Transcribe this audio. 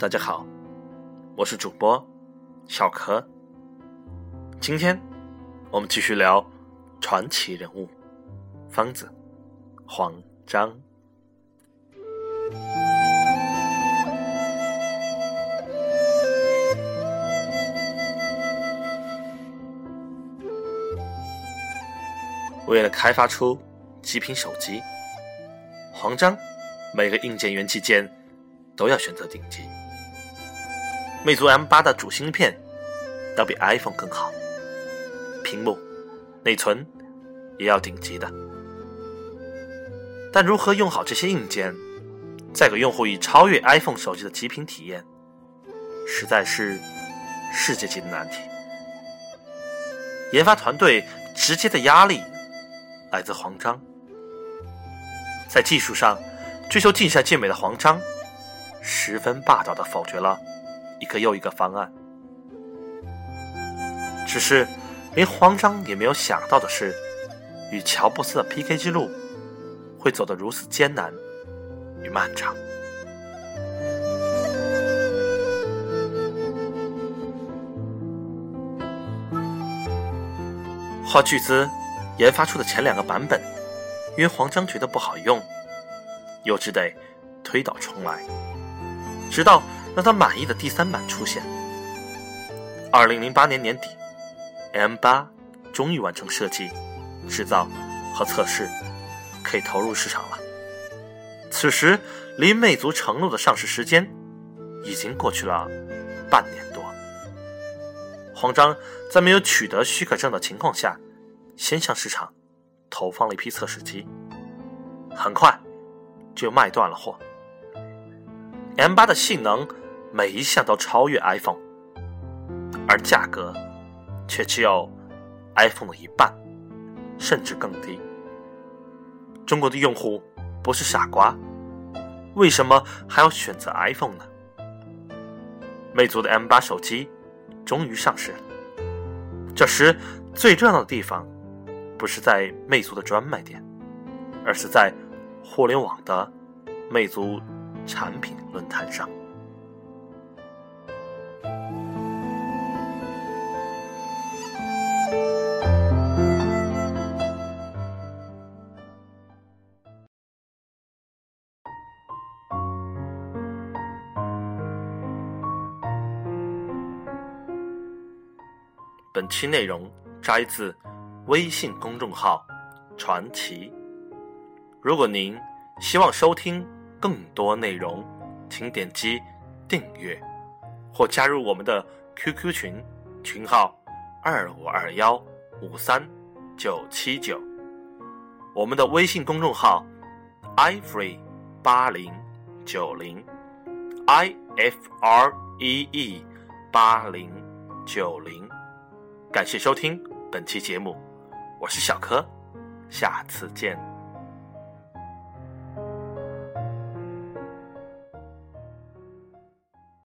大家好，我是主播小柯。今天我们继续聊传奇人物方子黄章。为了开发出极品手机，黄章每个硬件元器件都要选择顶级。魅族 M8 的主芯片要比 iPhone 更好，屏幕、内存也要顶级的。但如何用好这些硬件，再给用户以超越 iPhone 手机的极品体验，实在是世界级的难题。研发团队直接的压力来自黄章，在技术上追求尽善尽美的黄章，十分霸道的否决了。一个又一个方案，只是连黄章也没有想到的是，与乔布斯的 PK 之路会走得如此艰难与漫长。花巨资研发出的前两个版本，因为黄章觉得不好用，又只得推倒重来，直到。让他满意的第三版出现。二零零八年年底，M 八终于完成设计、制造和测试，可以投入市场了。此时，离魅族承诺的上市时间已经过去了半年多。黄章在没有取得许可证的情况下，先向市场投放了一批测试机，很快就卖断了货。M 八的性能。每一项都超越 iPhone，而价格却只有 iPhone 的一半，甚至更低。中国的用户不是傻瓜，为什么还要选择 iPhone 呢？魅族的 M8 手机终于上市了。这时最热闹的地方，不是在魅族的专卖店，而是在互联网的魅族产品论坛上。本期内容摘自微信公众号“传奇”。如果您希望收听更多内容，请点击订阅或加入我们的 QQ 群，群号二五二幺五三九七九。我们的微信公众号 ifree 八零九零 i f r e e 八零九零。感谢收听本期节目，我是小柯，下次见。